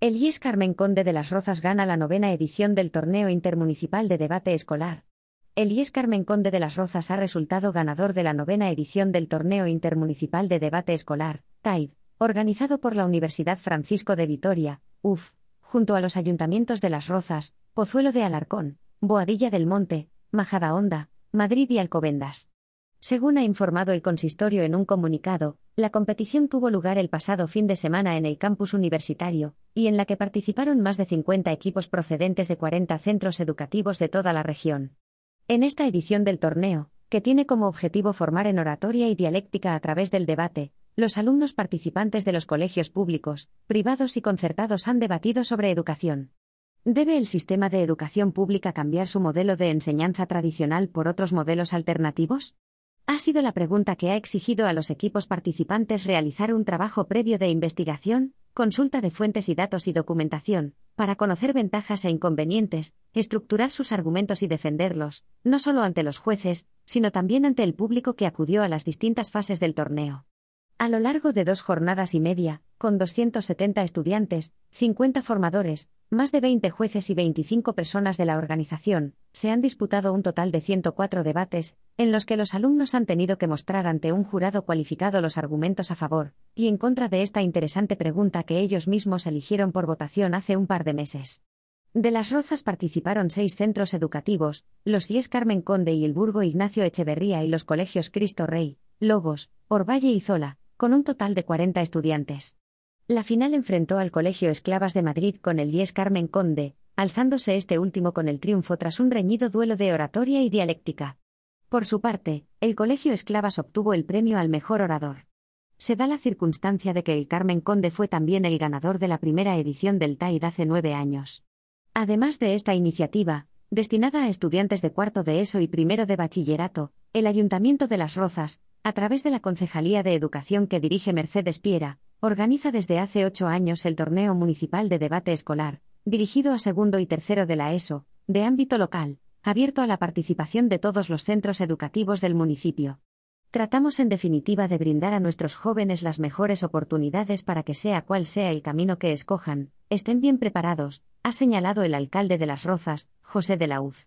El IES Carmen Conde de las Rozas gana la novena edición del Torneo Intermunicipal de Debate Escolar. El IES Carmen Conde de las Rozas ha resultado ganador de la novena edición del Torneo Intermunicipal de Debate Escolar, TAID, organizado por la Universidad Francisco de Vitoria, UF, junto a los ayuntamientos de Las Rozas, Pozuelo de Alarcón, Boadilla del Monte, Majadahonda, Madrid y Alcobendas. Según ha informado el consistorio en un comunicado, la competición tuvo lugar el pasado fin de semana en el campus universitario, y en la que participaron más de 50 equipos procedentes de 40 centros educativos de toda la región. En esta edición del torneo, que tiene como objetivo formar en oratoria y dialéctica a través del debate, los alumnos participantes de los colegios públicos, privados y concertados han debatido sobre educación. ¿Debe el sistema de educación pública cambiar su modelo de enseñanza tradicional por otros modelos alternativos? Ha sido la pregunta que ha exigido a los equipos participantes realizar un trabajo previo de investigación, consulta de fuentes y datos y documentación, para conocer ventajas e inconvenientes, estructurar sus argumentos y defenderlos, no solo ante los jueces, sino también ante el público que acudió a las distintas fases del torneo. A lo largo de dos jornadas y media, con 270 estudiantes, 50 formadores, más de 20 jueces y 25 personas de la organización, se han disputado un total de 104 debates, en los que los alumnos han tenido que mostrar ante un jurado cualificado los argumentos a favor y en contra de esta interesante pregunta que ellos mismos eligieron por votación hace un par de meses. De las Rozas participaron seis centros educativos, los IES Carmen Conde y el Burgo Ignacio Echeverría y los colegios Cristo Rey, Logos, Orvalle y Zola, con un total de 40 estudiantes. La final enfrentó al Colegio Esclavas de Madrid con el Diez Carmen Conde, alzándose este último con el triunfo tras un reñido duelo de oratoria y dialéctica. Por su parte, el Colegio Esclavas obtuvo el premio al mejor orador. Se da la circunstancia de que el Carmen Conde fue también el ganador de la primera edición del TAID hace nueve años. Además de esta iniciativa, destinada a estudiantes de cuarto de ESO y primero de bachillerato, el Ayuntamiento de Las Rozas, a través de la Concejalía de Educación que dirige Mercedes Piera, organiza desde hace ocho años el Torneo Municipal de Debate Escolar, dirigido a segundo y tercero de la ESO, de ámbito local, abierto a la participación de todos los centros educativos del municipio. Tratamos en definitiva de brindar a nuestros jóvenes las mejores oportunidades para que sea cual sea el camino que escojan, estén bien preparados, ha señalado el alcalde de Las Rozas, José de la Uz.